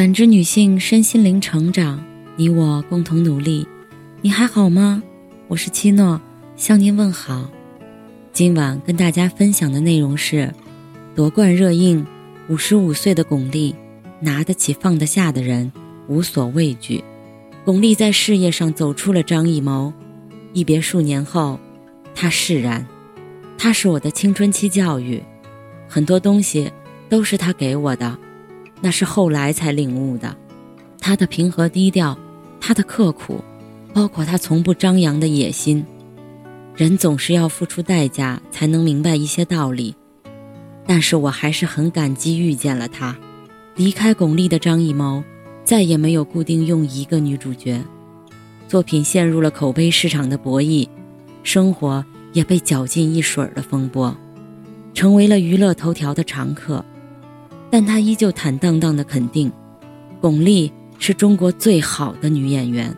感知女性身心灵成长，你我共同努力。你还好吗？我是七诺，向您问好。今晚跟大家分享的内容是：夺冠热映，五十五岁的巩俐，拿得起放得下的人，无所畏惧。巩俐在事业上走出了张艺谋，一别数年后，他释然。他是我的青春期教育，很多东西都是他给我的。那是后来才领悟的，他的平和低调，他的刻苦，包括他从不张扬的野心。人总是要付出代价才能明白一些道理，但是我还是很感激遇见了他。离开巩俐的张艺谋，再也没有固定用一个女主角，作品陷入了口碑市场的博弈，生活也被搅进一水儿的风波，成为了娱乐头条的常客。但他依旧坦荡荡地肯定，巩俐是中国最好的女演员。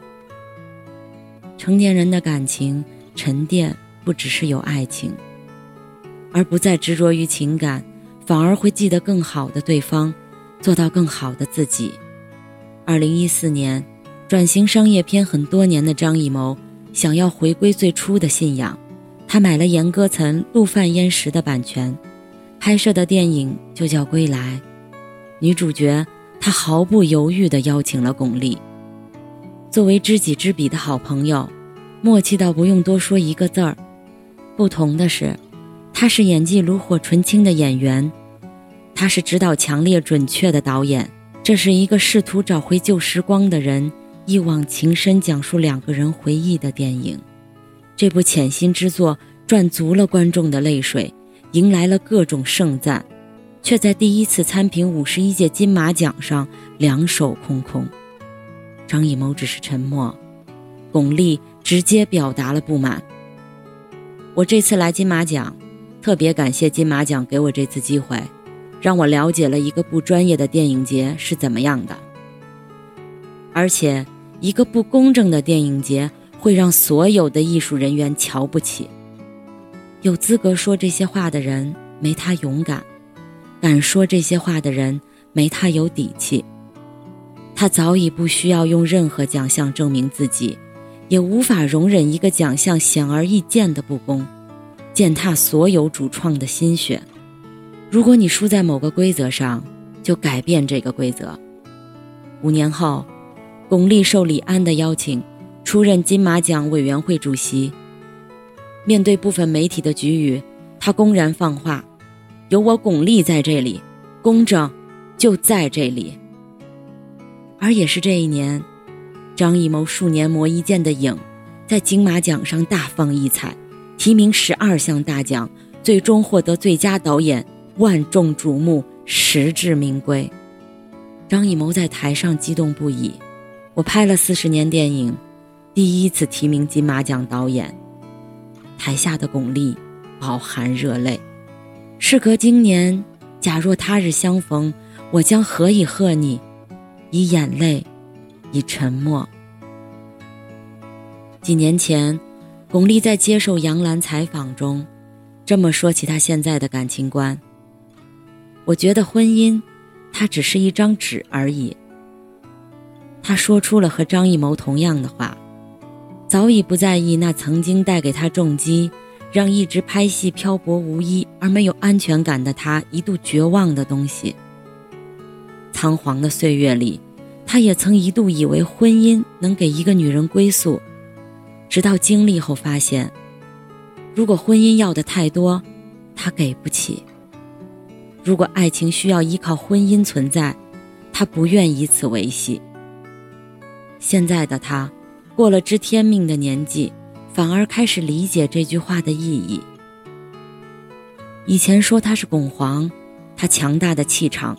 成年人的感情沉淀不只是有爱情，而不再执着于情感，反而会记得更好的对方，做到更好的自己。二零一四年，转型商业片很多年的张艺谋想要回归最初的信仰，他买了严歌岑、陆犯焉识的版权。拍摄的电影就叫《归来》，女主角她毫不犹豫地邀请了巩俐。作为知己知彼的好朋友，默契到不用多说一个字儿。不同的是，他是演技炉火纯青的演员，他是指导强烈准确的导演。这是一个试图找回旧时光的人一往情深，讲述两个人回忆的电影。这部潜心之作赚足了观众的泪水。迎来了各种盛赞，却在第一次参评五十一届金马奖上两手空空。张艺谋只是沉默，巩俐直接表达了不满。我这次来金马奖，特别感谢金马奖给我这次机会，让我了解了一个不专业的电影节是怎么样的，而且一个不公正的电影节会让所有的艺术人员瞧不起。有资格说这些话的人没他勇敢，敢说这些话的人没他有底气。他早已不需要用任何奖项证明自己，也无法容忍一个奖项显而易见的不公，践踏所有主创的心血。如果你输在某个规则上，就改变这个规则。五年后，巩俐受李安的邀请，出任金马奖委员会主席。面对部分媒体的局语，他公然放话：“有我巩俐在这里，公正就在这里。”而也是这一年，张艺谋数年磨一剑的影，在金马奖上大放异彩，提名十二项大奖，最终获得最佳导演，万众瞩目，实至名归。张艺谋在台上激动不已：“我拍了四十年电影，第一次提名金马奖导演。”台下的巩俐饱含热泪。事隔今年，假若他日相逢，我将何以贺你？以眼泪，以沉默。几年前，巩俐在接受杨澜采访中，这么说起她现在的感情观：我觉得婚姻，它只是一张纸而已。她说出了和张艺谋同样的话。早已不在意那曾经带给他重击，让一直拍戏漂泊无依而没有安全感的他一度绝望的东西。仓皇的岁月里，他也曾一度以为婚姻能给一个女人归宿，直到经历后发现，如果婚姻要的太多，他给不起；如果爱情需要依靠婚姻存在，他不愿以此维系。现在的他。过了知天命的年纪，反而开始理解这句话的意义。以前说他是巩皇，他强大的气场，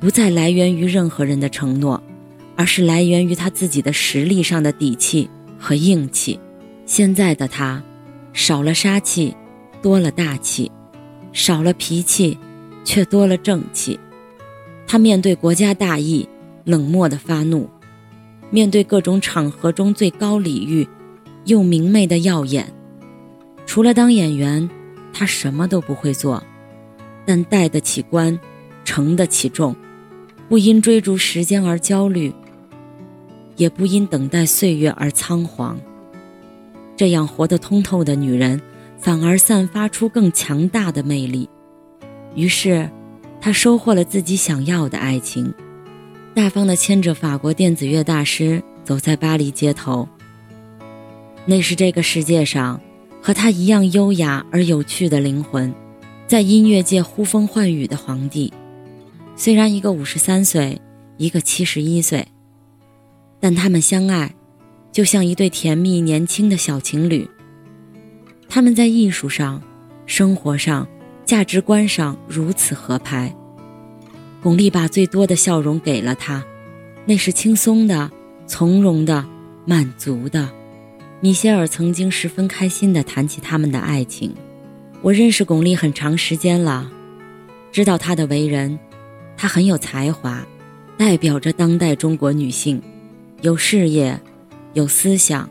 不再来源于任何人的承诺，而是来源于他自己的实力上的底气和硬气。现在的他，少了杀气，多了大气；少了脾气，却多了正气。他面对国家大义，冷漠的发怒。面对各种场合中最高礼遇，又明媚的耀眼，除了当演员，他什么都不会做，但带得起官，承得起重，不因追逐时间而焦虑，也不因等待岁月而仓皇。这样活得通透的女人，反而散发出更强大的魅力。于是，她收获了自己想要的爱情，大方地牵着法国电子乐大师走在巴黎街头。那是这个世界上和他一样优雅而有趣的灵魂，在音乐界呼风唤雨的皇帝。虽然一个五十三岁，一个七十一岁，但他们相爱，就像一对甜蜜年轻的小情侣。他们在艺术上、生活上、价值观上如此合拍。巩俐把最多的笑容给了他，那是轻松的、从容的、满足的。米歇尔曾经十分开心地谈起他们的爱情。我认识巩俐很长时间了，知道她的为人。她很有才华，代表着当代中国女性，有事业，有思想，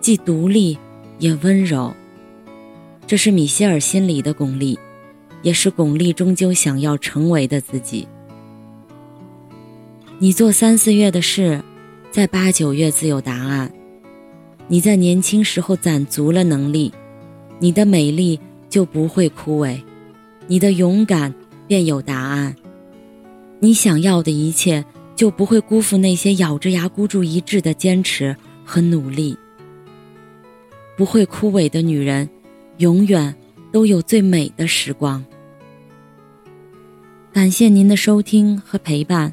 既独立也温柔。这是米歇尔心里的巩俐，也是巩俐终究想要成为的自己。你做三四月的事，在八九月自有答案。你在年轻时候攒足了能力，你的美丽就不会枯萎，你的勇敢便有答案。你想要的一切就不会辜负那些咬着牙孤注一掷的坚持和努力。不会枯萎的女人，永远都有最美的时光。感谢您的收听和陪伴，